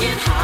working hard.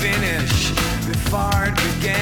Finish before it began.